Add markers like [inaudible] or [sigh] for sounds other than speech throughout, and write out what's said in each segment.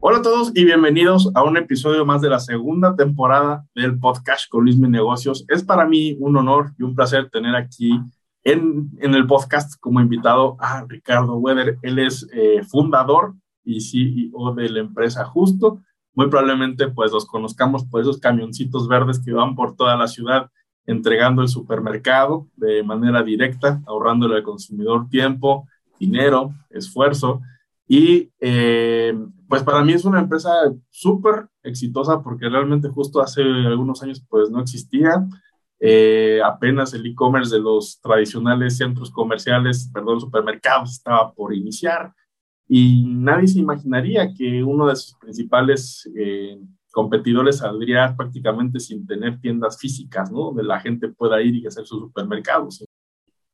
Hola a todos y bienvenidos a un episodio más de la segunda temporada del podcast con Luis Mi Negocios. Es para mí un honor y un placer tener aquí en, el podcast como invitado a Ricardo Weather. Él es eh, fundador y CEO de la empresa Justo. Muy probablemente pues los conozcamos por esos camioncitos verdes que van por toda la ciudad entregando el supermercado de manera directa, ahorrándole al consumidor tiempo, dinero, esfuerzo. Y eh, pues para mí es una empresa súper exitosa porque realmente justo hace algunos años pues no existía. Eh, apenas el e-commerce de los tradicionales centros comerciales, perdón, supermercados estaba por iniciar y nadie se imaginaría que uno de sus principales eh, competidores saldría prácticamente sin tener tiendas físicas, ¿no? Donde la gente pueda ir y hacer sus supermercados.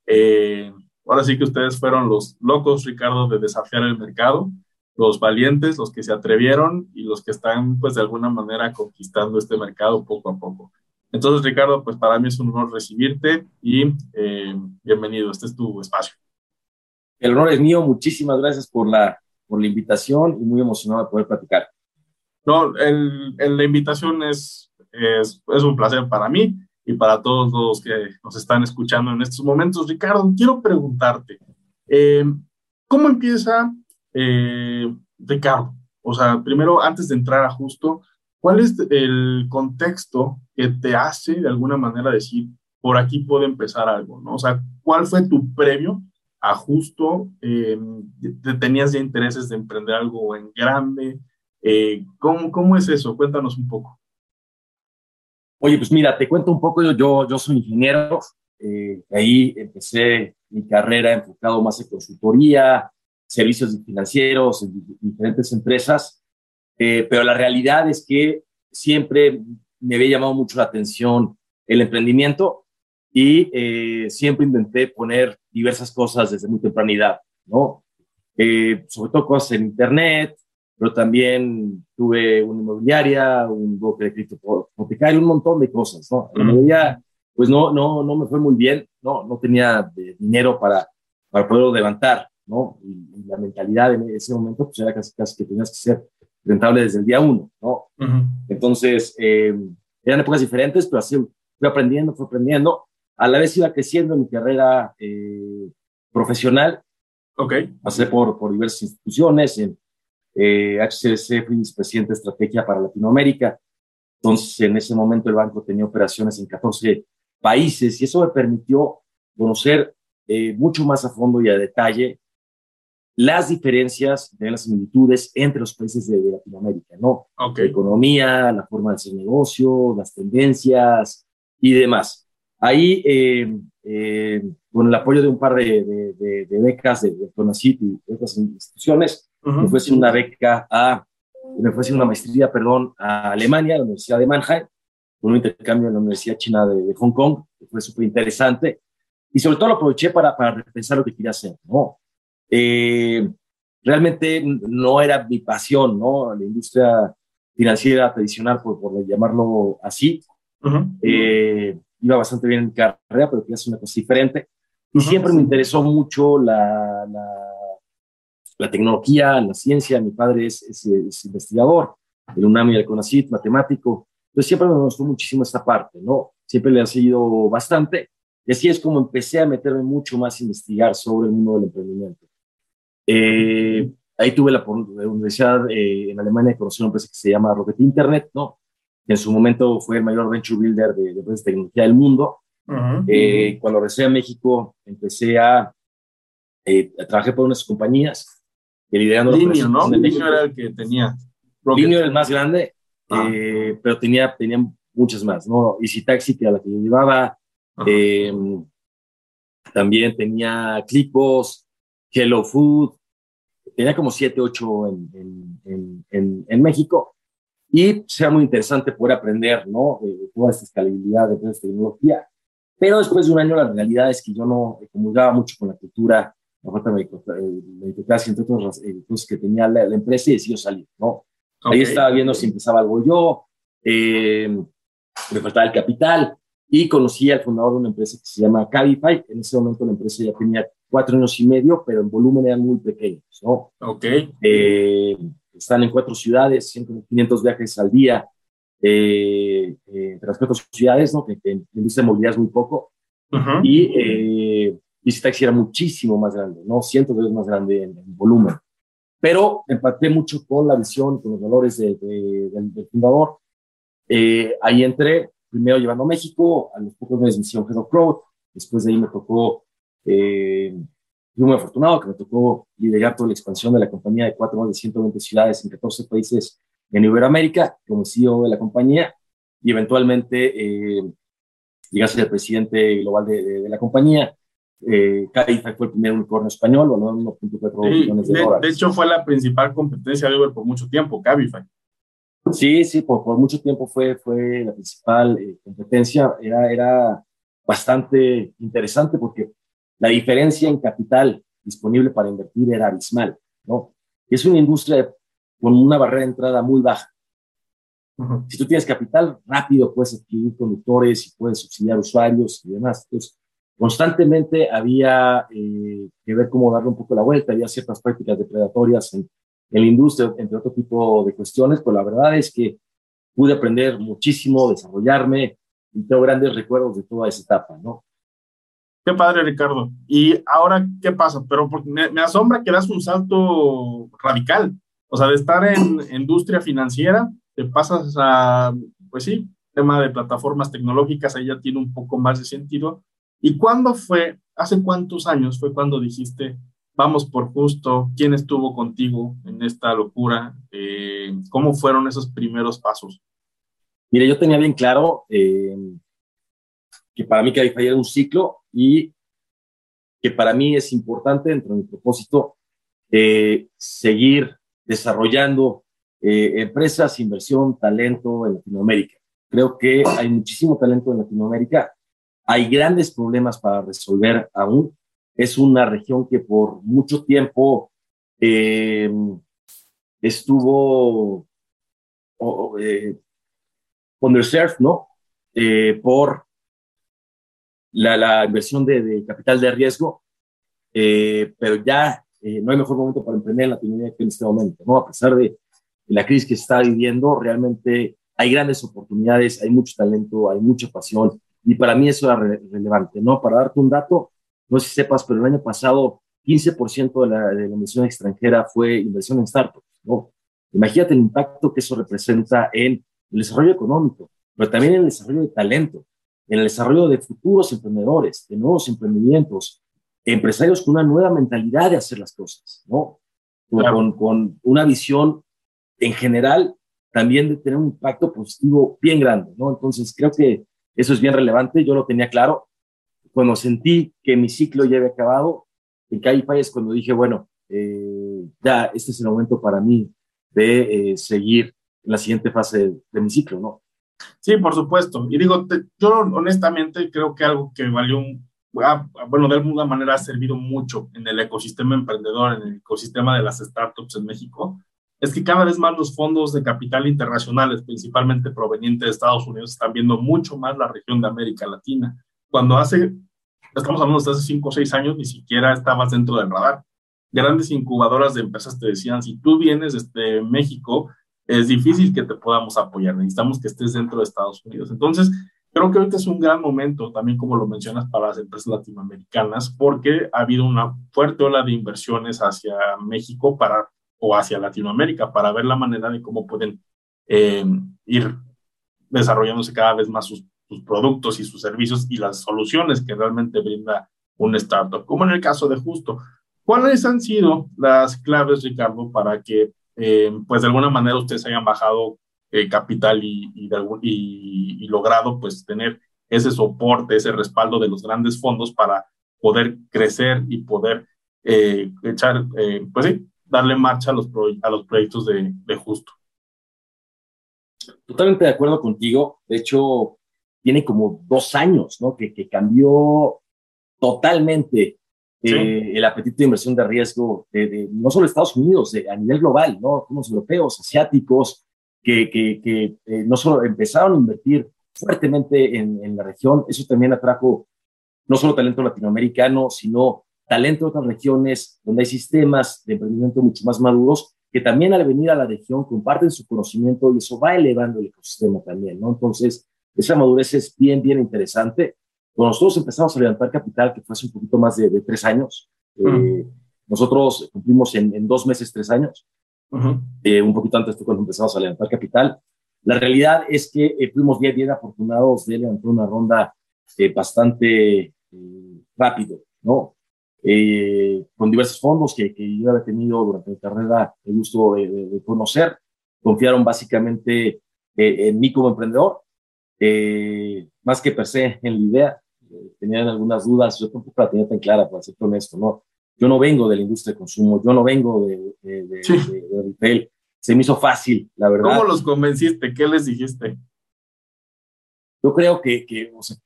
Eh, ahora sí que ustedes fueron los locos, Ricardo, de desafiar el mercado los valientes, los que se atrevieron y los que están, pues, de alguna manera conquistando este mercado poco a poco. Entonces, Ricardo, pues para mí es un honor recibirte y eh, bienvenido, este es tu espacio. El honor es mío, muchísimas gracias por la, por la invitación y muy emocionado de poder platicar. No, el, la invitación es, es, es, un placer para mí y para todos los que nos están escuchando en estos momentos. Ricardo, quiero preguntarte, eh, ¿cómo empieza eh, Ricardo, o sea, primero, antes de entrar a justo, ¿cuál es el contexto que te hace de alguna manera decir, por aquí puede empezar algo, ¿no? O sea, ¿cuál fue tu previo a justo? Eh, ¿Tenías ya intereses de emprender algo en grande? Eh, ¿cómo, ¿Cómo es eso? Cuéntanos un poco. Oye, pues mira, te cuento un poco, yo, yo, soy ingeniero, eh, ahí empecé mi carrera enfocado más en consultoría, servicios financieros en diferentes empresas, eh, pero la realidad es que siempre me había llamado mucho la atención el emprendimiento y eh, siempre intenté poner diversas cosas desde muy tempranidad, ¿no? Eh, sobre todo cosas en Internet, pero también tuve una inmobiliaria, un broker de cripto hipotecario, un montón de cosas, ¿no? La mayoría, pues no, no, no me fue muy bien, no, no tenía dinero para, para poderlo levantar, ¿no? Y, la mentalidad en ese momento, pues era casi, casi que tenías que ser rentable desde el día uno, ¿no? Entonces, eh, eran épocas diferentes, pero así fui aprendiendo, fui aprendiendo. A la vez iba creciendo en mi carrera eh, profesional. Ok. Pasé por, por diversas instituciones. En eh, HCBC vicepresidente de estrategia para Latinoamérica. Entonces, en ese momento el banco tenía operaciones en 14 países y eso me permitió conocer eh, mucho más a fondo y a detalle las diferencias, de las similitudes entre los países de, Latinoamérica, ¿no? Okay. La economía, la forma de hacer negocio, las tendencias y demás. Ahí, eh, eh, con el apoyo de un par de, de, becas de, de CONACYT y otras instituciones, me fue una beca a, me fue una maestría, perdón, a Alemania, a la Universidad de Mannheim, un intercambio en la Universidad China de, Hong Kong, que fue súper interesante. Y sobre todo lo aproveché para, para repensar lo que quería hacer, ¿no? Eh, realmente no era mi pasión, ¿no? La industria financiera tradicional, por, por llamarlo así. Eh, iba bastante bien en mi carrera, pero quería hacer una cosa diferente. Y siempre me interesó mucho la, la, tecnología, la ciencia. Mi padre es, es, investigador, el UNAM y el CONACYT, matemático. Entonces siempre me gustó muchísimo esta parte, ¿no? Siempre le ha seguido bastante. Y así es como empecé a meterme mucho más a investigar sobre el mundo del emprendimiento. Eh, ahí tuve la, universidad eh, en Alemania de conocer una empresa que se llama Rocket Internet, ¿no? Que en su momento fue el mayor venture builder de, de empresas de tecnología del mundo. eh, cuando regresé a México, empecé a, eh, trabajar por unas compañías que liderando Linio, ¿no? Linio era el que tenía. Linio era el más grande, ah. eh, pero tenía, tenía muchas más, ¿no? Easy Taxi, que a la que yo llevaba, eh, también tenía Clipos, Hello Food, tenía como 7, 8 en, en, en, en, México y sea muy interesante poder aprender, ¿no? De toda esta escalabilidad de esta tecnología. Pero después de un año la realidad es que yo no comulgaba mucho con la cultura, la falta de meritocracia, entre otras cosas que tenía la, empresa y decidió salir, ¿no? Ahí estaba viendo si empezaba algo yo, eh, me faltaba el capital y conocí al fundador de una empresa que se llama Cabify. En ese momento la empresa ya tenía cuatro años y medio, pero en volumen eran muy pequeños, ¿no? Ok. Eh, están en cuatro ciudades, 500 viajes al día, eh, eh, entre las cuatro ciudades, ¿no? Que, que en la industria de movilidad es muy poco. Y eh, Taxi era muchísimo más grande, ¿no? Cientos de veces más grande en, volumen. Pero empaté mucho con la visión, con los valores de, del, fundador. Eh, ahí entré, primero llevando a México, a los pocos meses me hicieron Head of Growth, después de ahí me tocó eh, fui muy afortunado que me tocó liderar toda la expansión de la compañía de cuatro más de 120 ciudades en 14 países en Iberoamérica como CEO de la compañía y eventualmente eh, llegué a ser el presidente global de, la compañía. Eh, fue el primer unicornio español, valorado 1.4 millones de, dólares. De hecho, fue la principal competencia de Uber por mucho tiempo, Cabify. Sí, sí, por, por mucho tiempo fue, fue la principal eh, competencia. Era, era bastante interesante porque la diferencia en capital disponible para invertir era abismal, ¿no? Es una industria con una barrera de entrada muy baja. Si tú tienes capital, rápido puedes adquirir conductores y puedes subsidiar usuarios y demás. Entonces, constantemente había eh, que ver cómo darle un poco la vuelta, había ciertas prácticas depredatorias en, en la industria, entre otro tipo de cuestiones, pero la verdad es que pude aprender muchísimo, desarrollarme y tengo grandes recuerdos de toda esa etapa, ¿no? Qué padre, Ricardo. Y ahora, ¿qué pasa? Pero me, me, asombra que das un salto radical. O sea, de estar en industria financiera, te pasas a, pues sí, tema de plataformas tecnológicas, ahí ya tiene un poco más de sentido. ¿Y cuándo fue, hace cuántos años fue cuando dijiste, vamos por justo, quién estuvo contigo en esta locura? Eh, ¿Cómo fueron esos primeros pasos? Mire, yo tenía bien claro eh, que para mí Cabify era un ciclo y que para mí es importante dentro de mi propósito eh, seguir desarrollando eh, empresas, inversión, talento en Latinoamérica. Creo que hay muchísimo talento en Latinoamérica. Hay grandes problemas para resolver aún. Es una región que por mucho tiempo eh, estuvo eh, underserved, ¿no? Eh, por la, inversión de, capital de riesgo, eh, pero ya no hay mejor momento para emprender en Latinoamérica que en este momento, ¿no? A pesar de la crisis que está viviendo, realmente hay grandes oportunidades, hay mucho talento, hay mucha pasión, y para mí eso era relevante, ¿no? Para darte un dato, no sé si sepas, pero el año pasado 15% de la, de la inversión extranjera fue inversión en startups, ¿no? Imagínate el impacto que eso representa en el desarrollo económico, pero también en el desarrollo de talento en el desarrollo de futuros emprendedores, de nuevos emprendimientos, empresarios con una nueva mentalidad de hacer las cosas, ¿no? Con, con, una visión en general también de tener un impacto positivo bien grande, ¿no? Entonces creo que eso es bien relevante, yo lo tenía claro. Cuando sentí que mi ciclo ya había acabado, en Caipay es cuando dije, bueno, eh, ya este es el momento para mí de eh, seguir la siguiente fase de, mi ciclo, ¿no? Sí, por supuesto. Y digo, yo honestamente creo que algo que valió, un, bueno, de alguna manera ha servido mucho en el ecosistema emprendedor, en el ecosistema de las startups en México, es que cada vez más los fondos de capital internacionales, principalmente provenientes de Estados Unidos, están viendo mucho más la región de América Latina. Cuando hace, estamos hablando de hace cinco o seis años, ni siquiera estabas dentro del radar. Grandes incubadoras de empresas te decían, si tú vienes desde México, es difícil que te podamos apoyar. Necesitamos que estés dentro de Estados Unidos. Entonces, creo que ahorita es un gran momento, también como lo mencionas, para las empresas latinoamericanas, porque ha habido una fuerte ola de inversiones hacia México para, o hacia Latinoamérica para ver la manera de cómo pueden eh, ir desarrollándose cada vez más sus, productos y sus servicios y las soluciones que realmente brinda un startup, como en el caso de Justo. ¿Cuáles han sido las claves, Ricardo, para que eh, pues de alguna manera ustedes hayan bajado eh, capital y, logrado pues tener ese soporte, ese respaldo de los grandes fondos para poder crecer y poder echar, pues sí, darle marcha a los, a los proyectos de, de, justo. Totalmente de acuerdo contigo. De hecho, tiene como dos años, ¿no? Que, que cambió totalmente eh, el apetito de inversión de riesgo de, no solo Estados Unidos, a nivel global, ¿no? Como los europeos, asiáticos, que, que, que eh, no solo empezaron a invertir fuertemente en, en, la región, eso también atrajo no solo talento latinoamericano, sino talento de otras regiones donde hay sistemas de emprendimiento mucho más maduros que también al venir a la región comparten su conocimiento y eso va elevando el ecosistema también, ¿no? Entonces, esa madurez es bien, bien interesante. Cuando nosotros empezamos a levantar capital, que fue hace un poquito más de, tres años, eh, nosotros cumplimos en, en, dos meses, tres años. eh, un poquito antes fue cuando empezamos a levantar capital. La realidad es que eh, fuimos bien, bien afortunados de levantar una ronda eh, bastante rápido, ¿no? Eh, con diversos fondos que, que, yo había tenido durante mi carrera el gusto de, de, de conocer. Confiaron básicamente eh, en mí como emprendedor, eh, más que per se en la idea. tenían algunas dudas, yo tampoco la tenía tan clara, para ser honesto, ¿no? Yo no vengo de la industria de consumo, yo no vengo de, de, sí. retail. Se me hizo fácil, la verdad. ¿Cómo los convenciste? ¿Qué les dijiste? Yo creo que, que o sea,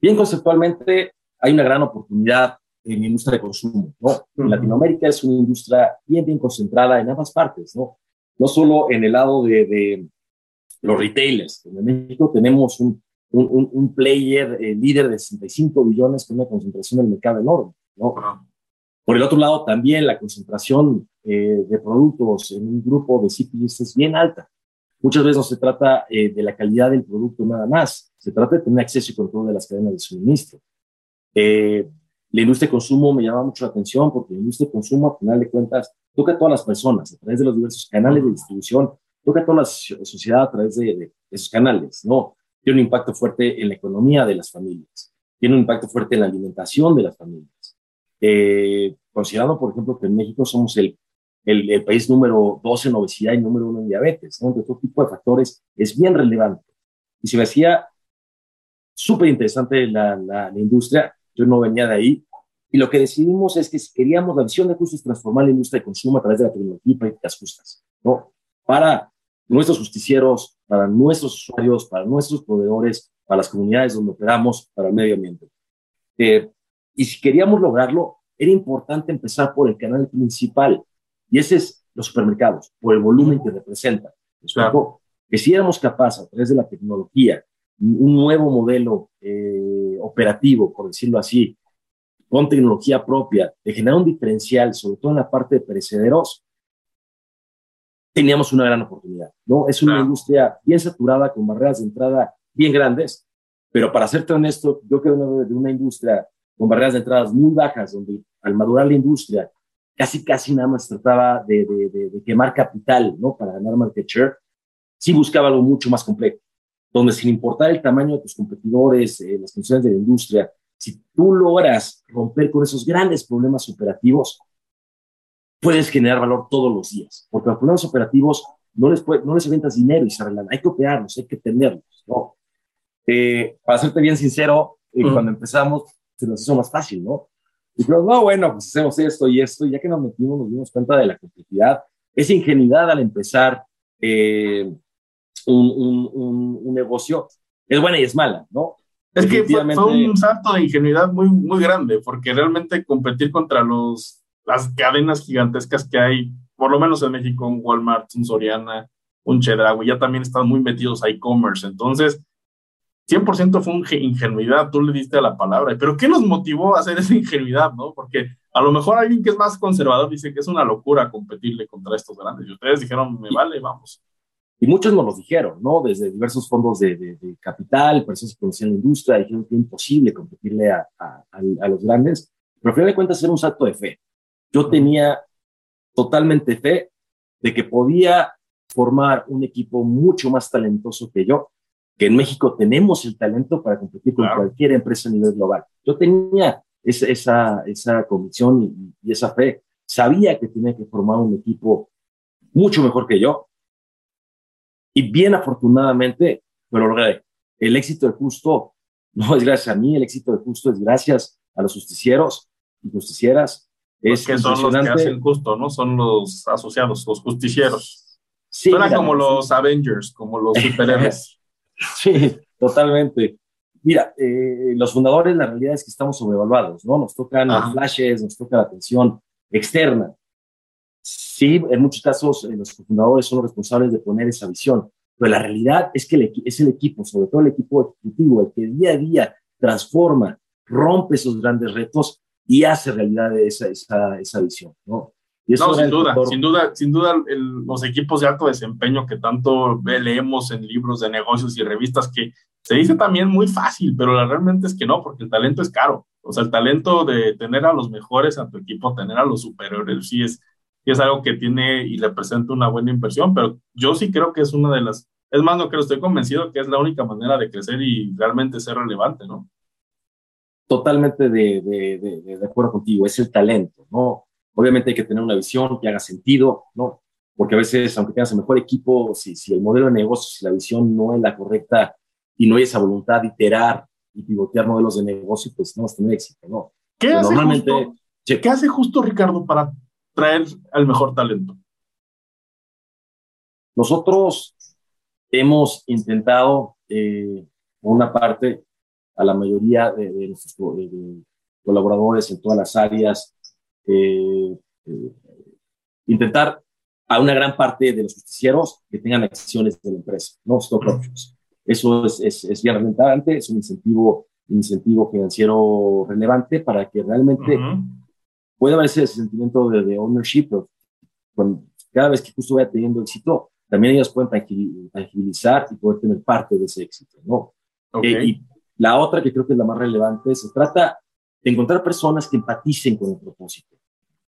bien conceptualmente, hay una gran oportunidad en industria de consumo, ¿no? Uh -huh. En Latinoamérica es una industria bien, bien concentrada en ambas partes, ¿no? No solo en el lado de, de los retailers. En México tenemos un, un, un player eh, líder de 65 billones con una concentración del mercado enorme, ¿no? Uh -huh. Por el otro lado, también la concentración eh, de productos en un grupo de CPGs es bien alta. Muchas veces no se trata eh, de la calidad del producto nada más, se trata de tener acceso y control de las cadenas de suministro. Eh, la industria de consumo me llama mucho la atención porque la industria de consumo, a final de cuentas, toca a todas las personas a través de los diversos canales de distribución, toca a toda la sociedad a través de, de esos canales, ¿no? Tiene un impacto fuerte en la economía de las familias, tiene un impacto fuerte en la alimentación de las familias. Eh, considerando, por ejemplo, que en México somos el, el, el, país número 12 en obesidad y número uno en diabetes, ¿no? Entonces, todo tipo de factores es bien relevante. Y se me hacía súper interesante la, la, la industria, yo no venía de ahí, y lo que decidimos es que queríamos, la visión de justos transformar la industria de consumo a través de la tecnología y prácticas justas, ¿no? Para nuestros justicieros, para nuestros usuarios, para nuestros proveedores, para las comunidades donde operamos, para el medio ambiente. Eh, y si queríamos lograrlo, era importante empezar por el canal principal, y ese es los supermercados, por el volumen que representan. Claro. Que si éramos capaces, a través de la tecnología, un nuevo modelo eh, operativo, por decirlo así, con tecnología propia, de generar un diferencial, sobre todo en la parte de perecederos, teníamos una gran oportunidad, ¿no? Es una claro. industria bien saturada, con barreras de entrada bien grandes, pero para serte honesto, yo creo de una industria con barreras de entradas muy bajas, donde al madurar la industria, casi, casi nada más trataba de, de, de, de quemar capital, ¿no? Para ganar market share, sí buscaba algo mucho más complejo, donde sin importar el tamaño de tus competidores, eh, las condiciones de la industria, si tú logras romper con esos grandes problemas operativos, puedes generar valor todos los días, porque los problemas operativos no les, puede, no les aventas dinero y se arreglan, hay que operarlos, hay que tenerlos, ¿no? Eh, para serte bien sincero, eh, uh -huh. cuando empezamos, se nos hizo más fácil, ¿no? Y pero, no, bueno, pues hacemos esto y esto, y ya que nos metimos, nos dimos cuenta de la complejidad, esa ingenuidad al empezar eh, un, un, un, un, negocio es buena y es mala, ¿no? Es que fue, fue, un salto de ingenuidad muy, muy grande, porque realmente competir contra los, las cadenas gigantescas que hay, por lo menos en México, un Walmart, un Soriana, un Chedraui, ya también están muy metidos a e-commerce, entonces 100% fue una ingenuidad, tú le diste a la palabra, pero ¿qué nos motivó a hacer esa ingenuidad, no? Porque a lo mejor alguien que es más conservador dice que es una locura competirle contra estos grandes, y ustedes dijeron, me vale, vamos. Y muchos nos lo dijeron, ¿no? Desde diversos fondos de, de, de capital, personas que conocían la industria, dijeron que es imposible competirle a, a, a, los grandes, pero al final de cuentas era un salto de fe. Yo tenía totalmente fe de que podía formar un equipo mucho más talentoso que yo, que en México tenemos el talento para competir con claro. cualquier empresa a nivel global. Yo tenía esa, esa, esa convicción y, y, esa fe. Sabía que tenía que formar un equipo mucho mejor que yo. Y bien afortunadamente lo logré. El éxito de Justo no es gracias a mí, el éxito de Justo es gracias a los justicieros y justicieras. Es que son los que hacen justo, ¿no? Son los asociados, los justicieros. Sí, Suena como los Avengers, como los [laughs] superhéroes. Sí, totalmente. Mira, eh, los fundadores, la realidad es que estamos sobrevaluados, ¿no? Nos tocan los flashes, nos toca la atención externa. Sí, en muchos casos eh, los fundadores son los responsables de poner esa visión, pero la realidad es que es el equipo, sobre todo el equipo ejecutivo, el que día a día transforma, rompe esos grandes retos y hace realidad esa, esa, esa visión, ¿no? no, sin duda, sin duda, sin duda, los equipos de alto desempeño que tanto leemos en libros de negocios y revistas que se dice también muy fácil, pero la realmente es que no, porque el talento es caro. O sea, el talento de tener a los mejores a tu equipo, tener a los superiores, sí es, es algo que tiene y representa una buena inversión, pero yo sí creo que es una de las, es más, no creo, estoy convencido que es la única manera de crecer y realmente ser relevante, ¿no? Totalmente de, de, de, de acuerdo contigo, es el talento, ¿no? Obviamente hay que tener una visión que haga sentido, ¿no? Porque a veces, aunque tengas el mejor equipo, si, si el modelo de negocio, si la visión no es la correcta y no hay esa voluntad de iterar y pivotear modelos de negocio, pues no vas a tener éxito, ¿no? ¿Qué, hace, normalmente, justo, ¿Qué hace justo Ricardo para traer al mejor talento? Nosotros hemos intentado, eh, por una parte, a la mayoría de, de nuestros colaboradores en todas las áreas, eh, eh, intentar a una gran parte de los justicieros que tengan acciones de la empresa, no stock options. Eso es, es, es bien relevante, es un incentivo, incentivo financiero relevante para que realmente pueda haber ese sentimiento de, de ownership. Cuando, cada vez que justo vaya teniendo éxito, también ellos pueden tangibilizar y poder tener parte de ese éxito, ¿no? Eh, y la otra que creo que es la más relevante, se trata de encontrar personas que empaticen con el propósito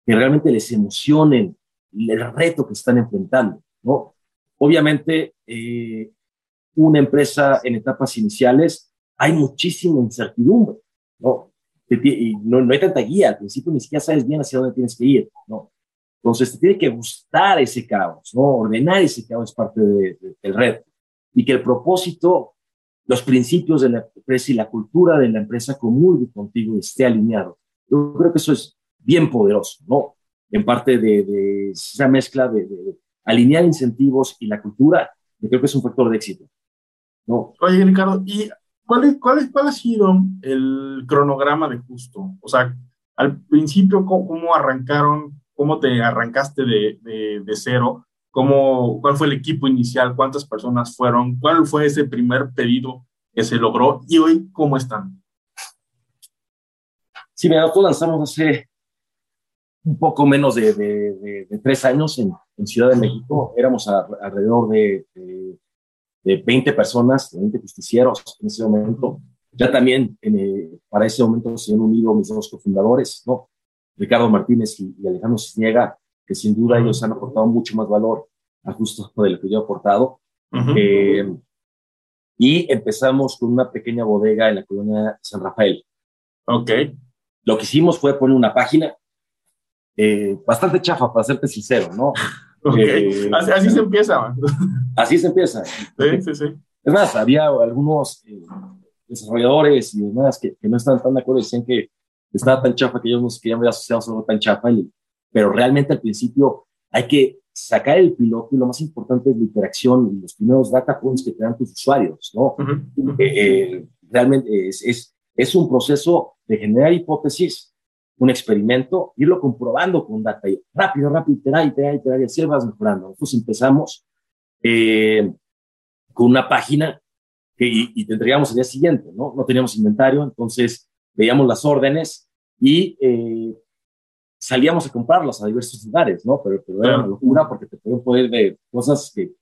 que realmente les emocionen el reto que están enfrentando, ¿no? Obviamente, eh, una empresa en etapas iniciales hay muchísima incertidumbre, ¿no? Y no, no hay tanta guía, al principio ni siquiera sabes bien hacia dónde tienes que ir, ¿no? Entonces te tiene que gustar ese caos, ¿no? Ordenar ese caos es parte de, del reto. Y que el propósito, los principios de la empresa y la cultura de la empresa comulgue contigo y esté alineado. Yo creo que eso es bien poderoso, ¿no? En parte de, esa mezcla de, alinear incentivos y la cultura, yo creo que es un factor de éxito, ¿no? Oye, Ricardo, ¿y cuál, cuál, cuál ha sido el cronograma de Justo? O sea, al principio, ¿cómo, arrancaron? ¿Cómo te arrancaste de, de cero? ¿Cómo, ¿Cuál fue el equipo inicial? ¿Cuántas personas fueron? ¿Cuál fue ese primer pedido que se logró? ¿Y hoy cómo están? Sí, mira, nosotros lanzamos hace un poco menos de, de, tres años en, en, Ciudad de México. Éramos alrededor de, de, 20 personas, 20 justicieros en ese momento. Ya también eh, para ese momento se han unido mis dos cofundadores, ¿no? Ricardo Martínez y, Alejandro Cisniega, que sin duda ellos han aportado mucho más valor a justo de lo que yo he aportado. Eh, y empezamos con una pequeña bodega en la colonia San Rafael. Ok. Lo que hicimos fue poner una página eh, bastante chafa, para serte sincero, ¿no? Eh, así, se empieza. Así se empieza. Sí, sí, sí. Es más, había algunos eh, desarrolladores y demás que, no estaban tan de acuerdo, decían que estaba tan chafa que ellos no se querían ver asociados a algo tan chafa, pero realmente al principio hay que sacar el piloto y lo más importante es la interacción y los primeros data points que te dan tus usuarios, ¿no? realmente es, es, es un proceso de generar hipótesis un experimento, irlo comprobando con data, y rápido, rápido, iterar, iterar, iterar, y así vas mejorando. Nosotros empezamos eh, con una página que, y, y, te entregamos al día siguiente, ¿no? No teníamos inventario, entonces veíamos las órdenes y eh, salíamos a comprarlas a diversos lugares, ¿no? Pero, pero era una locura porque te podían poner de cosas que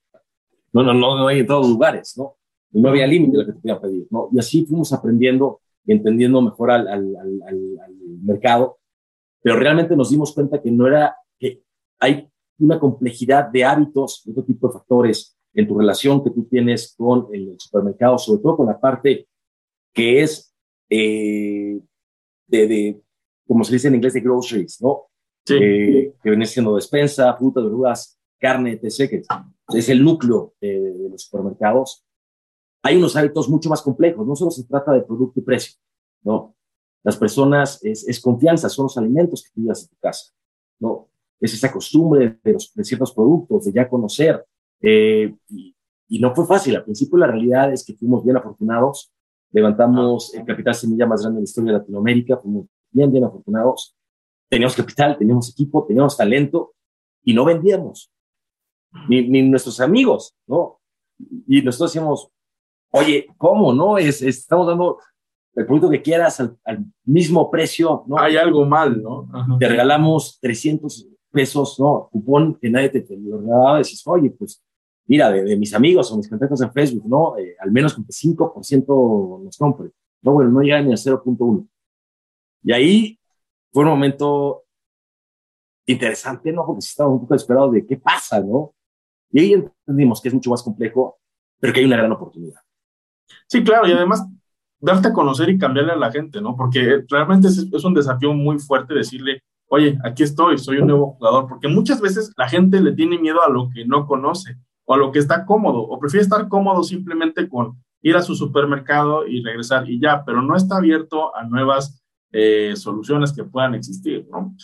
no, no, no, no hay en todos los lugares, ¿no? Y no había límite lo que te podían pedir, ¿no? Y así fuimos aprendiendo entendiendo mejor al, al, al, al, mercado, pero realmente nos dimos cuenta que no era, que hay una complejidad de hábitos, de otro tipo de factores en tu relación que tú tienes con el supermercado, sobre todo con la parte que es eh, de, de, como se dice en inglés, de groceries, ¿no? Sí. Eh, que viene siendo despensa, frutas, verduras, carne, etc. Es el núcleo de, de los supermercados hay unos hábitos mucho más complejos. No solo se trata de producto y precio, ¿no? Las personas es, confianza, son los alimentos que tú llevas en tu casa, ¿no? Es esa costumbre de, los, de ciertos productos, de ya conocer. Eh, y, no fue fácil. Al principio la realidad es que fuimos bien afortunados levantamos el capital semilla más grande de la historia de Latinoamérica, fuimos bien, bien afortunados. Teníamos capital, teníamos equipo, teníamos talento y no vendíamos. Ni, ni nuestros amigos, ¿no? Y nosotros decíamos, oye, ¿cómo, no? Es, estamos dando el producto que quieras al, mismo precio, ¿no? Hay algo mal, ¿no? Te regalamos 300 pesos, ¿no? Cupón que nadie te, te lo regalaba, decís, oye, pues mira, de, mis amigos o mis contactos en Facebook, ¿no? Eh, al menos con que 5% nos compre. No, bueno, no llega ni a 0.1. Y ahí fue un momento interesante, ¿no? Porque estaba un poco desesperado de qué pasa, ¿no? Y ahí entendimos que es mucho más complejo, pero que hay una gran oportunidad. Sí, claro, y además darte a conocer y cambiarle a la gente, ¿no? Porque realmente es, un desafío muy fuerte decirle, oye, aquí estoy, soy un nuevo jugador, porque muchas veces la gente le tiene miedo a lo que no conoce o a lo que está cómodo, o prefiere estar cómodo simplemente con ir a su supermercado y regresar y ya, pero no está abierto a nuevas eh, soluciones que puedan existir, ¿no?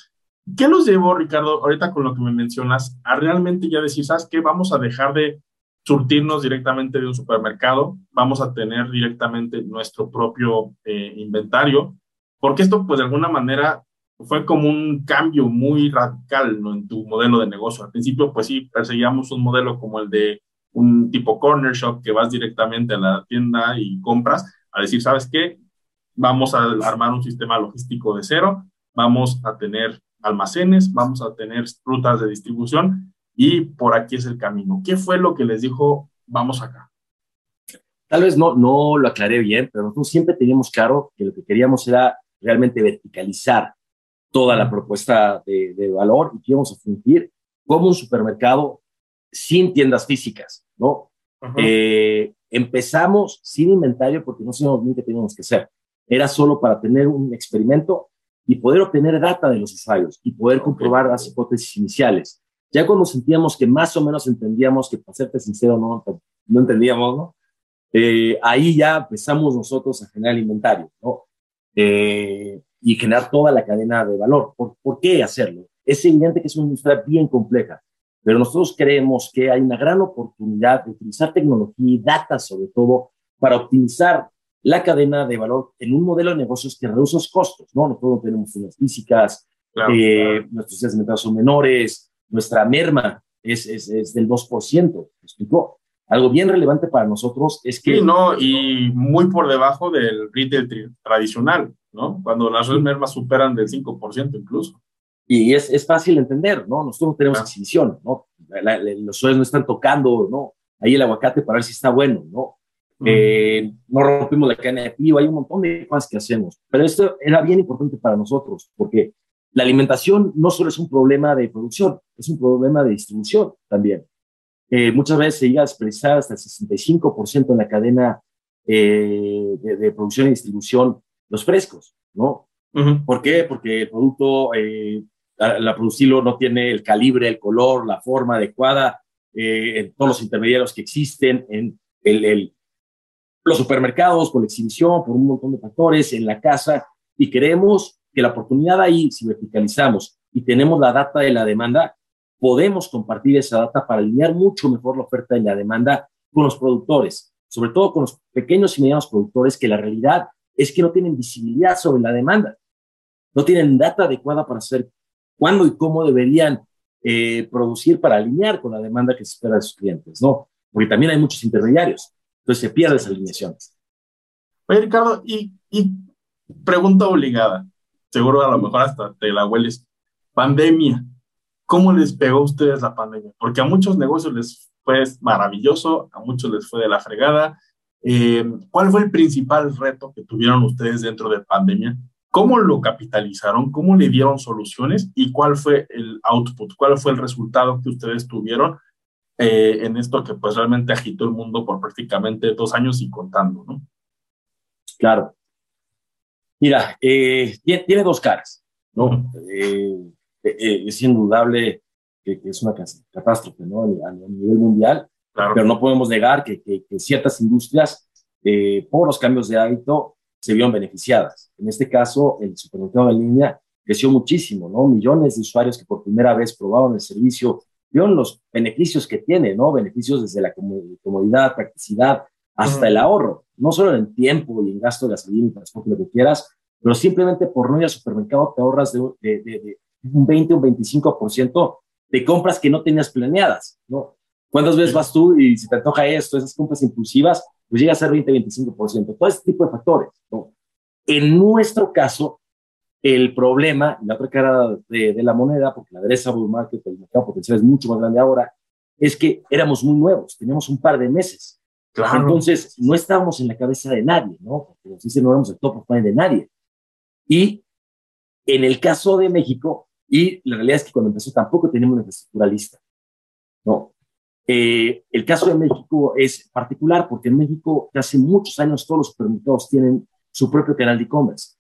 ¿Qué los llevó, Ricardo, ahorita con lo que me mencionas, a realmente ya decir, ¿sabes qué? Vamos a dejar de surtirnos directamente de un supermercado, vamos a tener directamente nuestro propio eh, inventario, porque esto, pues de alguna manera, fue como un cambio muy radical ¿no? en tu modelo de negocio. Al principio, pues sí, perseguíamos un modelo como el de un tipo corner shop que vas directamente a la tienda y compras, a decir, ¿sabes qué? Vamos a armar un sistema logístico de cero, vamos a tener almacenes, vamos a tener rutas de distribución y por aquí es el camino. ¿Qué fue lo que les dijo, vamos acá? Tal vez no, no lo aclaré bien, pero nosotros siempre teníamos claro que lo que queríamos era realmente verticalizar toda la propuesta de, valor y que íbamos a fungir como un supermercado sin tiendas físicas, ¿no? Eh, empezamos sin inventario porque no sabíamos bien qué teníamos que hacer. Era solo para tener un experimento y poder obtener data de los usuarios y poder comprobar las hipótesis iniciales. Ya cuando sentíamos que más o menos entendíamos, que para serte sincero, no, no entendíamos, ¿no? Eh, ahí ya empezamos nosotros a generar inventario, ¿no? Eh, y generar toda la cadena de valor. ¿Por, ¿Por, qué hacerlo? Es evidente que es una industria bien compleja, pero nosotros creemos que hay una gran oportunidad de utilizar tecnología y data, sobre todo, para optimizar la cadena de valor en un modelo de negocios que reduce los costos, ¿no? Nosotros no tenemos unas físicas, eh, nuestros desmentados son menores, nuestra merma es, es, es del 2%, ¿me explicó? Algo bien relevante para nosotros es que... Sí, no, y muy por debajo del retail tradicional. ¿no? Cuando las mermas superan del 5% incluso. Y es, es fácil entender, ¿no? Nosotros no tenemos exhibición, ¿no? los suelos no están tocando, ¿no? Ahí el aguacate para ver si está bueno, ¿no? Eh, no rompimos la cadena de hay un montón de cosas que hacemos. Pero esto era bien importante para nosotros, porque la alimentación no solo es un problema de producción, es un problema de distribución también. Eh, muchas veces se llega a expresar hasta el 65% en la cadena eh, de, de, producción y distribución los frescos, ¿no? ¿Por qué? Porque el producto, eh, la, producirlo no tiene el calibre, el color, la forma adecuada, eh, en todos los intermediarios que existen, en el, los supermercados, con la exhibición, por un montón de factores, en la casa, y creemos que la oportunidad ahí, si verticalizamos y tenemos la data de la demanda, podemos compartir esa data para alinear mucho mejor la oferta y la demanda con los productores, sobre todo con los pequeños y medianos productores que la realidad es que no tienen visibilidad sobre la demanda, no tienen data adecuada para saber cuándo y cómo deberían eh, producir para alinear con la demanda que se espera de sus clientes, ¿no? Porque también hay muchos intermediarios, entonces se pierde esa alineación. Oye, Ricardo, y, y pregunta obligada, seguro a lo mejor hasta te la hueles, pandemia, ¿cómo les pegó a ustedes la pandemia? Porque a muchos negocios les fue maravilloso, a muchos les fue de la fregada, eh, ¿Cuál fue el principal reto que tuvieron ustedes dentro de pandemia? ¿Cómo lo capitalizaron? ¿Cómo le dieron soluciones? ¿Y cuál fue el output? ¿Cuál fue el resultado que ustedes tuvieron eh, en esto que pues realmente agitó el mundo por prácticamente dos años y contando, ¿no? Claro. Mira, eh, tiene, dos caras, ¿no? es indudable que, es una catástrofe, ¿no? A nivel mundial pero no podemos negar que, ciertas industrias, eh, por los cambios de hábito, se vieron beneficiadas. En este caso, el supermercado en línea creció muchísimo, ¿no? Millones de usuarios que por primera vez probaron el servicio, vieron los beneficios que tiene, ¿no? Beneficios desde la comodidad, practicidad, hasta el ahorro. No solo en tiempo y en gasto de gasolina transporte, lo que quieras, pero simplemente por no ir al supermercado te ahorras de, de, de, un 20 o un 25% de compras que no tenías planeadas, ¿no? ¿Cuántas veces vas tú y si te antoja esto, esas compras impulsivas, pues llega a ser 20-25%? Todo este tipo de factores, ¿no? En nuestro caso, el problema, la otra cara de, de la moneda, porque la addressable market, el mercado potencial es mucho más grande ahora, es que éramos muy nuevos, teníamos un par de meses. Claro. Entonces, no estábamos en la cabeza de nadie, ¿no? Porque nos dicen, no éramos el top of mind de nadie. Y en el caso de México, y la realidad es que cuando empezó tampoco teníamos una infraestructura lista, ¿no? Eh, el caso de México es particular porque en México hace muchos años todos los supermercados tienen su propio canal de e-commerce.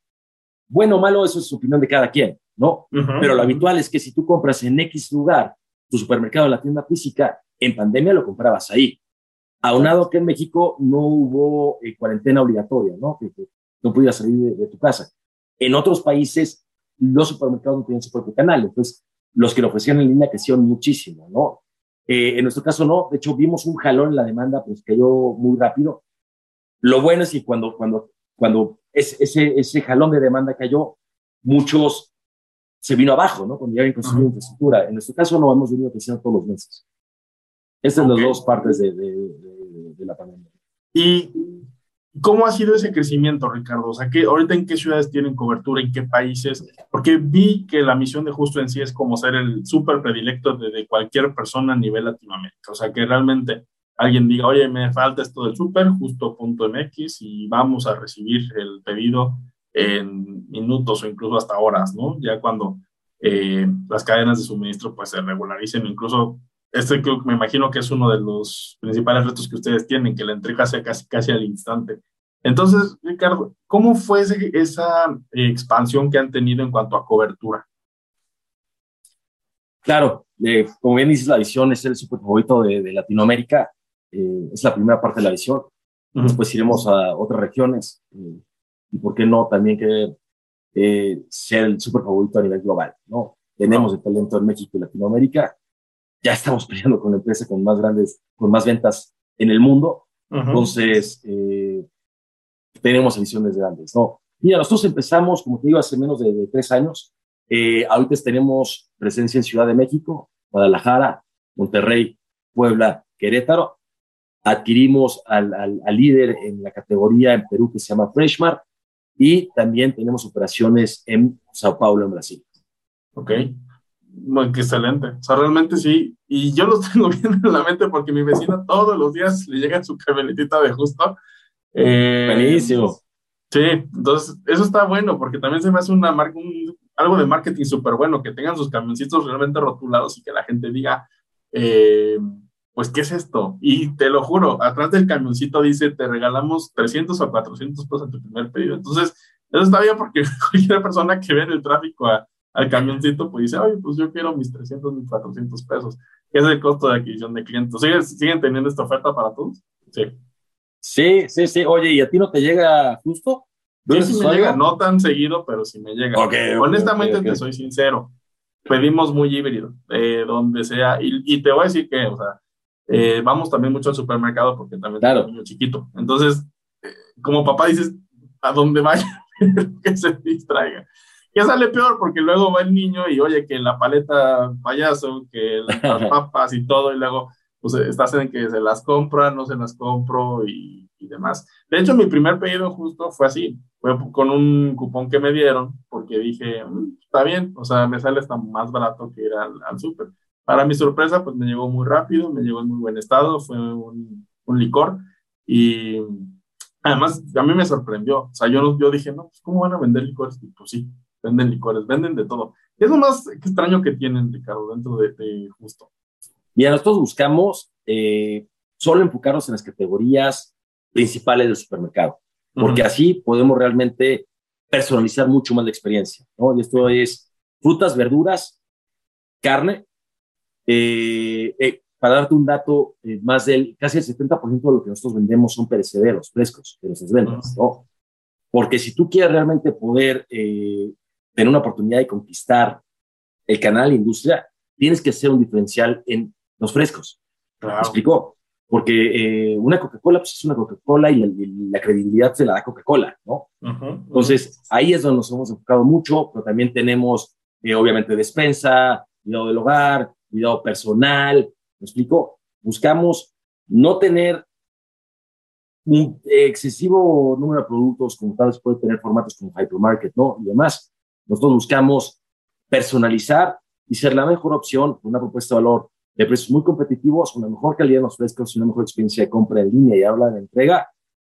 Bueno o malo, eso es opinión de cada quien, ¿no? Pero lo habitual es que si tú compras en X lugar tu supermercado en la tienda física, en pandemia lo comprabas ahí. Aunado que en México no hubo eh, cuarentena obligatoria, ¿no? Que, no podías salir de, tu casa. En otros países, los supermercados no tenían su propio canal, entonces los que lo ofrecían en línea crecieron muchísimo, ¿no? Eh, en nuestro caso no, de hecho vimos un jalón en la demanda, pues cayó muy rápido. Lo bueno es que cuando, cuando cuando ese, ese jalón de demanda cayó, muchos se vino abajo, ¿no? Cuando ya habían construido infraestructura. En nuestro caso no hemos venido creciendo todos los meses. Estas son las dos partes de, de, de, ¿Y cómo ha sido ese crecimiento, Ricardo? O sea, ¿qué, ahorita en qué ciudades tienen cobertura, en qué países? Porque vi que la misión de Justo en sí es como ser el súper predilecto de, de cualquier persona a nivel Latinoamérica. O sea, que realmente alguien diga, oye, me falta esto del súper, justo.mx, y vamos a recibir el pedido en minutos o incluso hasta horas, ¿no? Ya cuando eh, las cadenas de suministro pues se regularicen, incluso este creo, me imagino que es uno de los principales retos que ustedes tienen, que la entrega sea casi, casi al instante. Entonces, Ricardo, ¿cómo fue esa expansión que han tenido en cuanto a cobertura? Claro, eh, como bien dices, la visión es el super favorito de, de Latinoamérica. Eh, es la primera parte de la visión. Después iremos a otras regiones eh, y, ¿por qué no? También que eh, ser el super favorito a nivel global, ¿no? Tenemos el talento en México y Latinoamérica. Ya estamos peleando con la empresa con más grandes, con más ventas en el mundo. Entonces, tenemos visiones grandes, ¿no? Mira, nosotros empezamos, como te digo, hace menos de, de tres años. ahorita tenemos presencia en Ciudad de México, Guadalajara, Monterrey, Puebla, Querétaro adquirimos al, al, líder en la categoría en Perú que se llama Freshmart y también tenemos operaciones en Sao Paulo, en Brasil. Ok, bueno, qué excelente. O sea, realmente sí, y yo los [laughs] tengo bien en la mente porque mi vecina todos los días le llega su camionetita de justo. Eh, Buenísimo. Sí, entonces eso está bueno porque también se me hace una marca, algo de marketing súper bueno, que tengan sus camioncitos realmente rotulados y que la gente diga, eh, pues, ¿qué es esto? Y te lo juro, atrás del camioncito dice, te regalamos 300 o 400 pesos en tu primer pedido. Entonces, eso está bien porque [laughs] cualquier persona que ve en el tráfico al camioncito, pues dice, oye, pues yo quiero mis 300, mis 400 pesos, que es el costo de adquisición de clientes. ¿Siguen, ¿Siguen teniendo esta oferta para todos? Sí. Sí, sí, sí. Oye, ¿y a ti no te llega justo? Sí, sí me llega, no tan seguido, pero sí me llega. Honestamente, te soy sincero, pedimos muy híbrido, eh, donde sea, y, y, te voy a decir que, o sea, eh, vamos también mucho al supermercado porque también claro. tengo un niño chiquito. Entonces, eh, como papá dices, a donde vaya, [laughs] que se distraiga. [laughs] Que sale peor porque luego va el niño y oye que la paleta payaso, que las [laughs] papas y todo, y luego pues estás en que se las compra, no se las compro y, y, demás. De hecho, mi primer pedido justo fue así, fue con un cupón que me dieron porque dije, mm, está bien, o sea, me sale hasta más barato que ir al, al súper. Para mi sorpresa, pues me llegó muy rápido, me llegó en muy buen estado, fue un, un licor y además a mí me sorprendió. O sea, yo, yo dije, no, pues ¿cómo van a vender licores? Y pues sí, venden licores, venden de todo. ¿Qué es lo más extraño que tienen, Ricardo, dentro de, de Justo? Mira, nosotros buscamos eh, solo enfocarnos en las categorías principales del supermercado, porque así podemos realmente personalizar mucho más la experiencia, ¿no? Y esto es frutas, verduras, carne eh, eh, para darte un dato, eh, más del casi el 70% de lo que nosotros vendemos son perecederos, frescos, de nuestras ventas, ¿no? Porque si tú quieres realmente poder tener una oportunidad de conquistar el canal de industria, tienes que hacer un diferencial en los frescos. Claro. ¿Me explicó? porque eh, una Coca-Cola pues es una Coca-Cola y, la credibilidad se la da Coca-Cola, ¿no? Entonces, ahí es donde nos hemos enfocado mucho, pero también tenemos, eh, obviamente, despensa, cuidado del hogar, cuidado personal, ¿me explico? Buscamos no tener un excesivo número de productos como tal vez puede tener formatos como hypermarket, ¿no? Y demás. Nosotros buscamos personalizar y ser la mejor opción, una propuesta de valor de precios muy competitivos, una mejor calidad en los frescos y una mejor experiencia de compra en línea y habla de entrega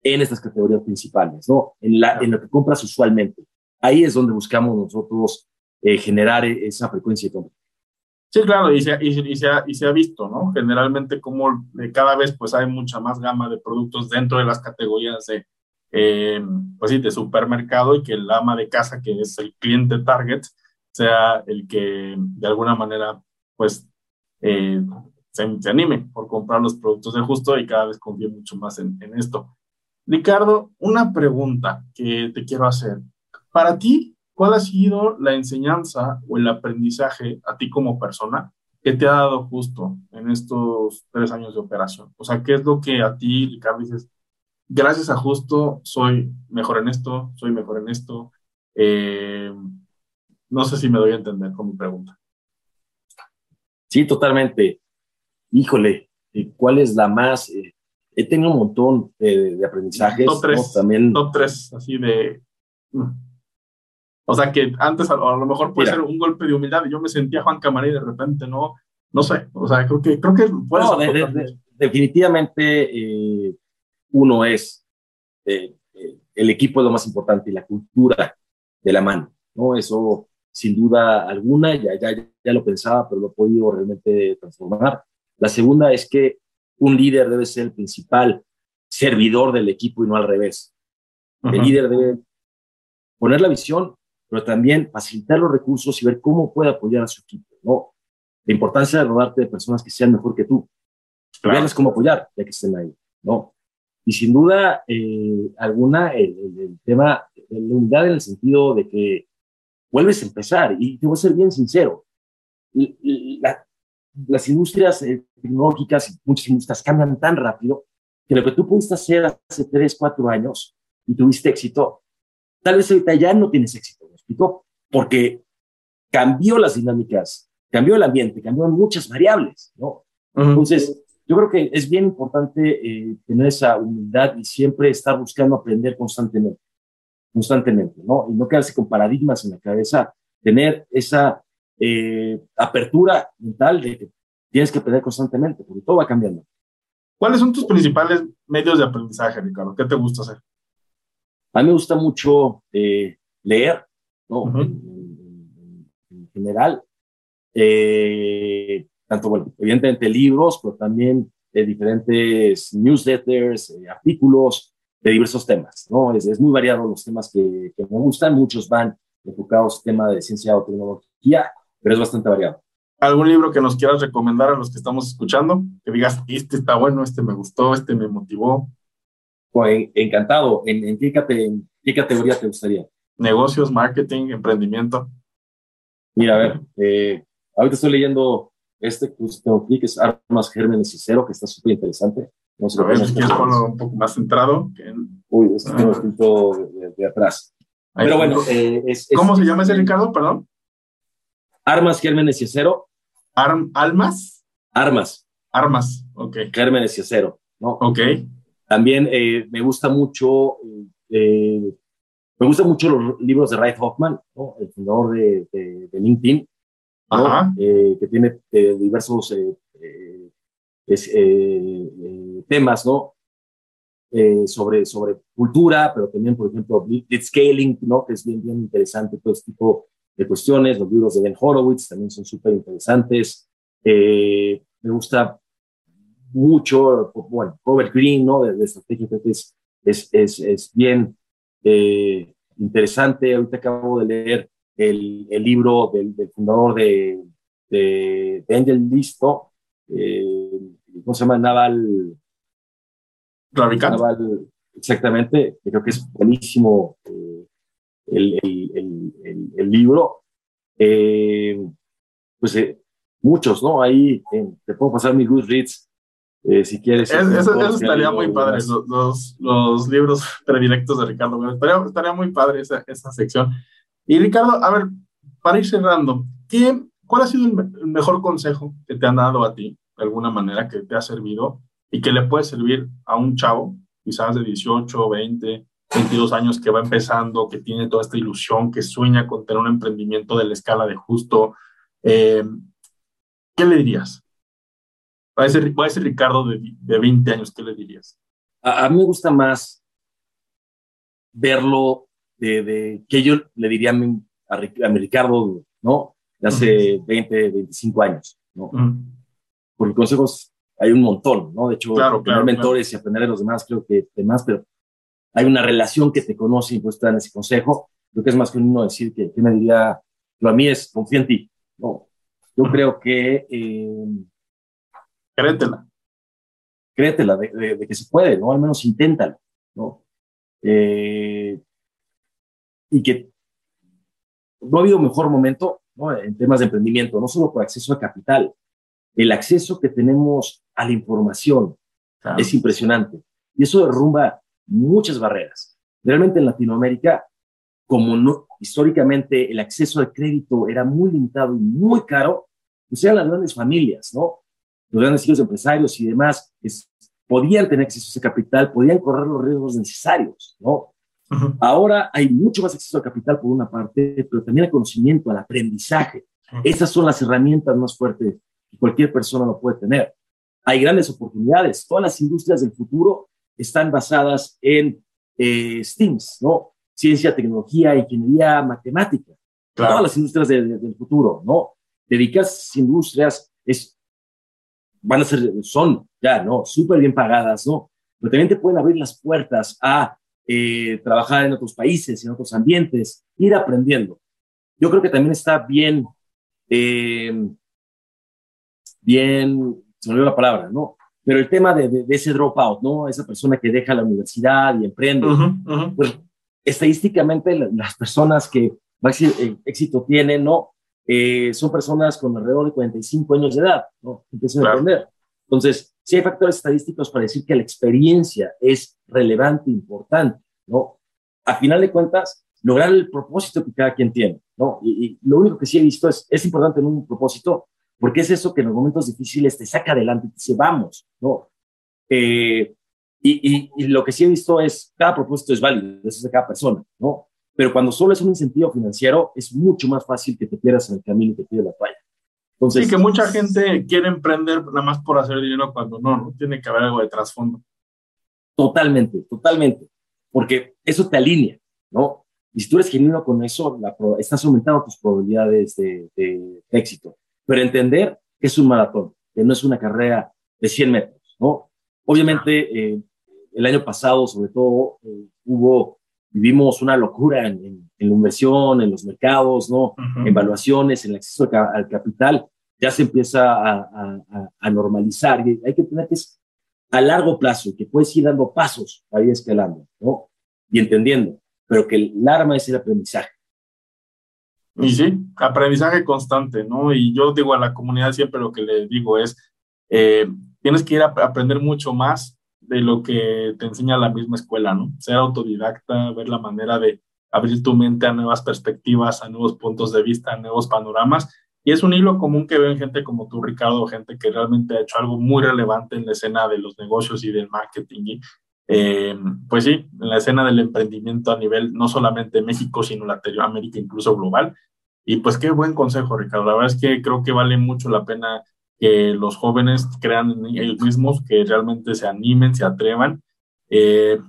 en estas categorías principales, ¿no? En, la, en lo que compras usualmente. Ahí es donde buscamos nosotros eh, generar esa frecuencia de compra. Sí, claro, y se, y, se ha, y se ha visto, ¿no? Generalmente como eh, cada vez pues hay mucha más gama de productos dentro de las categorías de, eh, pues sí, de supermercado y que el ama de casa, que es el cliente target, sea el que de alguna manera pues eh, se, anime por comprar los productos de justo y cada vez confíe mucho más en, en esto. Ricardo, una pregunta que te quiero hacer. Para ti, ¿cuál ha sido la enseñanza o el aprendizaje a ti como persona que te ha dado justo en estos tres años de operación? O sea, ¿qué es lo que a ti, Ricardo, dices, gracias a justo soy mejor en esto, soy mejor en esto? Eh, no sé si me doy a entender con mi pregunta. Sí, totalmente. Híjole, ¿cuál es la más? Eh, he tenido un montón de, aprendizajes. Top tres, También... top tres, así de... Mm. O sea, que antes a, lo mejor puede ser un golpe de humildad yo me sentía Juan Camaré y de repente no, no sé. O sea, creo que, creo que puede definitivamente eh, uno es eh, el equipo es lo más importante y la cultura de la mano, ¿no? Eso sin duda alguna, ya, ya, ya lo pensaba, pero lo he podido realmente transformar. La segunda es que un líder debe ser el principal servidor del equipo y no al revés. El líder debe poner la visión, pero también facilitar los recursos y ver cómo puede apoyar a su equipo, ¿no? La importancia de rodarte de personas que sean mejor que tú. Claro. cómo apoyar, ya que estén ahí, ¿no? Y sin duda eh, alguna, el, el, tema de la unidad en el sentido de que vuelves a empezar. Y te voy a ser bien sincero, las industrias eh, tecnológicas y muchas industrias cambian tan rápido que lo que tú pudiste hacer hace tres, cuatro años y tuviste éxito, tal vez ahorita ya no tienes éxito, ¿me explico? Porque cambió las dinámicas, cambió el ambiente, cambió muchas variables, ¿no? Entonces, yo creo que es bien importante eh, tener esa humildad y siempre estar buscando aprender constantemente constantemente, ¿no? Y no quedarse con paradigmas en la cabeza, tener esa eh, apertura mental de que tienes que aprender constantemente, porque todo va cambiando. ¿Cuáles son tus principales medios de aprendizaje, Ricardo? ¿Qué te gusta hacer? A mí me gusta mucho eh, leer, ¿no? en, general. Eh, tanto, bueno, evidentemente libros, pero también diferentes newsletters, artículos, de diversos temas, ¿no? Es, es muy variado los temas que, que, me gustan, muchos van enfocados en tema de ciencia o tecnología, pero es bastante variado. ¿Algún libro que nos quieras recomendar a los que estamos escuchando? Que digas, este está bueno, este me gustó, este me motivó. Pues, encantado. ¿En, en, qué, en qué categoría te gustaría? Negocios, marketing, emprendimiento. Mira, a ver, eh, ahorita estoy leyendo este que tengo aquí, que es Armas, Gérmenes y Cero, que está súper interesante. No sé a ver, si quieres ponerlo un poco más centrado. Que Uy, es que tengo ah. escrito de, atrás. Pero bueno, eh, es, ¿Cómo se llama ese, Ricardo? Perdón. Armas, gérmenes y acero. ¿Almas? Armas. Armas, ok. Gérmenes y acero, ¿no? Ok. También eh, me gusta mucho, eh, me gustan mucho los libros de Ray Hoffman, ¿no? el fundador de, de, de LinkedIn, ¿no? que tiene diversos es, eh, eh, temas, ¿no? Eh, sobre, sobre cultura, pero también, por ejemplo, scaling, ¿no? Que es bien, bien interesante todo este tipo de cuestiones. Los libros de Ben Horowitz también son súper interesantes. me gusta mucho, bueno, Robert Green, ¿no? De, estrategia, que es, es, es, es bien interesante. Ahorita acabo de leer el, el libro del, del, fundador de, de, de Angel Listo, eh, ¿cómo se llama? Naval. Naval, exactamente, creo que es buenísimo eh, el, el, el, libro. Eh, pues muchos, ¿no? Ahí te puedo pasar mi Goodreads Eh, si quieres. eso, estaría muy padre, los, los, libros predilectos de Ricardo Gómez. Estaría, estaría muy padre esa, esa, sección. Y Ricardo, a ver, para ir cerrando, ¿qué, ¿cuál ha sido el, mejor consejo que te han dado a ti, de alguna manera, que te ha servido y que le puede servir a un chavo, quizás de 18, 20, 22 años que va empezando, que tiene toda esta ilusión, que sueña con tener un emprendimiento de la escala de justo? Eh, ¿Qué le dirías? Va a ser, Ricardo de, de, 20 años, ¿qué le dirías? A, mí me gusta más verlo de, que yo le diría a mi, a, Ricardo, ¿no? De hace 20, 25 años, ¿no? Porque consejos hay un montón, ¿no? De hecho, tener mentores y aprender de los demás, creo que demás, pero hay una relación que te conoce y pues te dan ese consejo. Creo que es más que uno decir que, que me diría, lo a mí es confía en ti, ¿no? Yo creo que eh, Créetela. Créetela de, que se puede, ¿no? Al menos inténtalo, ¿no? Eh, y que no ha habido mejor momento ¿no? en temas de emprendimiento, no solo por acceso a capital, el acceso que tenemos a la información es impresionante. Y eso derrumba muchas barreras. Realmente en Latinoamérica, como no, históricamente el acceso al crédito era muy limitado y muy caro, pues eran las grandes familias, ¿no? los grandes hijos empresarios y demás podían tener acceso a ese capital, podían correr los riesgos necesarios, ¿no? Ahora hay mucho más acceso al capital por una parte, pero también al conocimiento, al aprendizaje. Esas son las herramientas más fuertes que cualquier persona lo puede tener. Hay grandes oportunidades. Todas las industrias del futuro están basadas en eh, STEAMs, ¿no? Ciencia, tecnología, ingeniería, matemática. Todas las industrias del futuro, ¿no? Esas industrias es van a ser, son ya, ¿no? Súper bien pagadas, ¿no? Pero también te pueden abrir las puertas a eh, trabajar en otros países, en otros ambientes, ir aprendiendo. Yo creo que también está bien, eh, bien, se me olvidó la palabra, ¿no? Pero el tema de, de, ese dropout, ¿no? Esa persona que deja la universidad y emprende. Pues, estadísticamente, las personas que más éxito tienen, ¿no? Eh, son personas con alrededor de 45 años de edad, ¿no? Empiezan a aprender. Entonces, sí hay factores estadísticos para decir que la experiencia es relevante, importante, ¿no? A final de cuentas, lograr el propósito que cada quien tiene, ¿no? Y, lo único que sí he visto es, es importante en un propósito, porque es eso que en los momentos difíciles te saca adelante y te dice, vamos, ¿no? Eh, y, y, lo que sí he visto es, cada propósito es válido, eso es de cada persona, ¿no? Pero cuando solo es un incentivo financiero, es mucho más fácil que te pierdas en el camino y te pierdas la falla. Entonces, sí, que mucha gente quiere emprender nada más por hacer dinero cuando no, no tiene que haber algo de trasfondo. Totalmente, totalmente. Porque eso te alinea, ¿no? Y si tú eres genuino con eso, la, estás aumentando tus probabilidades de, éxito. Pero entender que es un maratón, que no es una carrera de 100 metros, ¿no? Obviamente, eh, el año pasado, sobre todo, eh, hubo vivimos una locura en, la inversión, en los mercados, ¿no? En evaluaciones, en el acceso al capital, ya se empieza a, normalizar y hay que tener que es a largo plazo, que puedes ir dando pasos ahí escalando, ¿no? Y entendiendo, pero que el arma es el aprendizaje. Y sí, aprendizaje constante, ¿no? Y yo digo a la comunidad siempre lo que le digo es, eh, tienes que ir a aprender mucho más de lo que te enseña la misma escuela, ¿no? Ser autodidacta, ver la manera de abrir tu mente a nuevas perspectivas, a nuevos puntos de vista, a nuevos panoramas. Y es un hilo común que ven gente como tú, Ricardo, gente que realmente ha hecho algo muy relevante en la escena de los negocios y del marketing. Y, eh, pues sí, en la escena del emprendimiento a nivel no solamente México, sino Latinoamérica, incluso global. Y pues qué buen consejo, Ricardo. La verdad es que creo que vale mucho la pena que los jóvenes crean ellos mismos, que realmente se animen, se atrevan. Eh,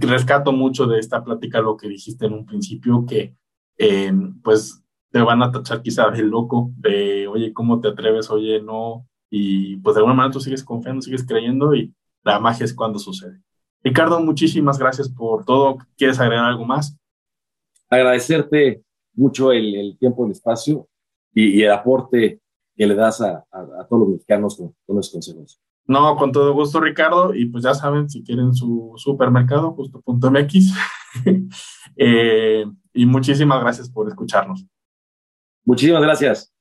rescato mucho de esta plática lo que dijiste en un principio, que eh, pues te van a tachar quizá de loco, de oye, ¿cómo te atreves? Oye, no. Y pues de alguna manera tú sigues confiando, sigues creyendo y la magia es cuando sucede. Ricardo, muchísimas gracias por todo. ¿Quieres agregar algo más? Agradecerte mucho el, el tiempo, el espacio y, y el aporte que le das a, todos los mexicanos con, los consejos. No, con todo gusto, Ricardo. Y pues ya saben, si quieren su supermercado, justo.mx. [laughs] eh, y muchísimas gracias por escucharnos. Muchísimas gracias.